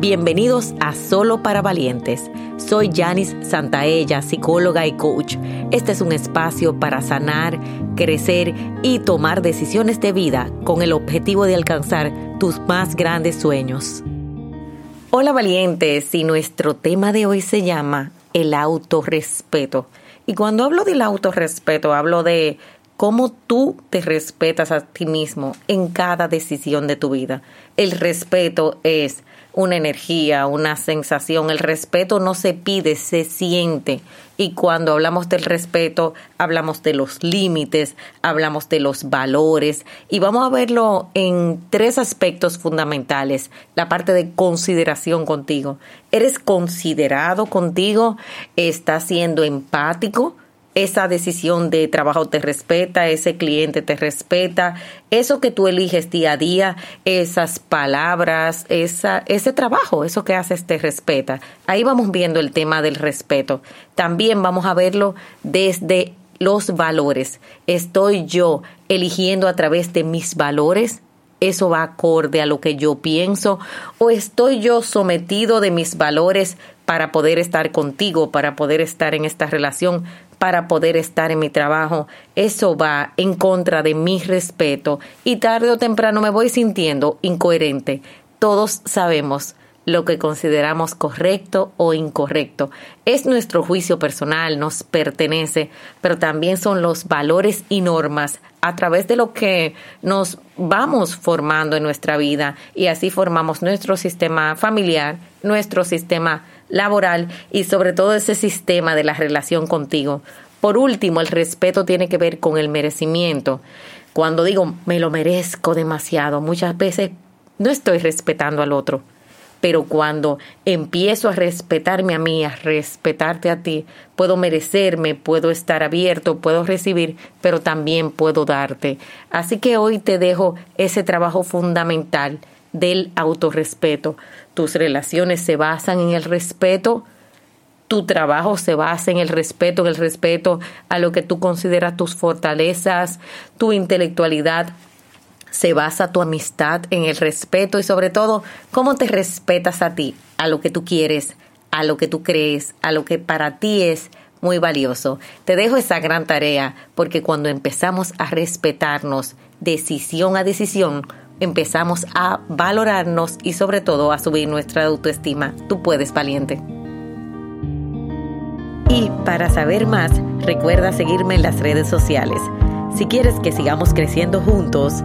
Bienvenidos a Solo para Valientes. Soy Janice Santaella, psicóloga y coach. Este es un espacio para sanar, crecer y tomar decisiones de vida con el objetivo de alcanzar tus más grandes sueños. Hola valientes, y nuestro tema de hoy se llama el autorrespeto. Y cuando hablo del autorrespeto, hablo de cómo tú te respetas a ti mismo en cada decisión de tu vida. El respeto es una energía, una sensación. El respeto no se pide, se siente. Y cuando hablamos del respeto, hablamos de los límites, hablamos de los valores y vamos a verlo en tres aspectos fundamentales. La parte de consideración contigo. ¿Eres considerado contigo? ¿Estás siendo empático? Esa decisión de trabajo te respeta, ese cliente te respeta, eso que tú eliges día a día, esas palabras, esa, ese trabajo, eso que haces te respeta. Ahí vamos viendo el tema del respeto. También vamos a verlo desde los valores. ¿Estoy yo eligiendo a través de mis valores? ¿Eso va acorde a lo que yo pienso? ¿O estoy yo sometido de mis valores para poder estar contigo, para poder estar en esta relación? Para poder estar en mi trabajo. Eso va en contra de mi respeto y tarde o temprano me voy sintiendo incoherente. Todos sabemos lo que consideramos correcto o incorrecto. Es nuestro juicio personal, nos pertenece, pero también son los valores y normas a través de lo que nos vamos formando en nuestra vida y así formamos nuestro sistema familiar, nuestro sistema laboral y sobre todo ese sistema de la relación contigo. Por último, el respeto tiene que ver con el merecimiento. Cuando digo me lo merezco demasiado, muchas veces no estoy respetando al otro. Pero cuando empiezo a respetarme a mí, a respetarte a ti, puedo merecerme, puedo estar abierto, puedo recibir, pero también puedo darte. Así que hoy te dejo ese trabajo fundamental del autorrespeto. Tus relaciones se basan en el respeto, tu trabajo se basa en el respeto, en el respeto a lo que tú consideras tus fortalezas, tu intelectualidad, se basa tu amistad en el respeto y sobre todo cómo te respetas a ti, a lo que tú quieres, a lo que tú crees, a lo que para ti es muy valioso. Te dejo esa gran tarea porque cuando empezamos a respetarnos decisión a decisión, empezamos a valorarnos y sobre todo a subir nuestra autoestima. Tú puedes, valiente. Y para saber más, recuerda seguirme en las redes sociales. Si quieres que sigamos creciendo juntos,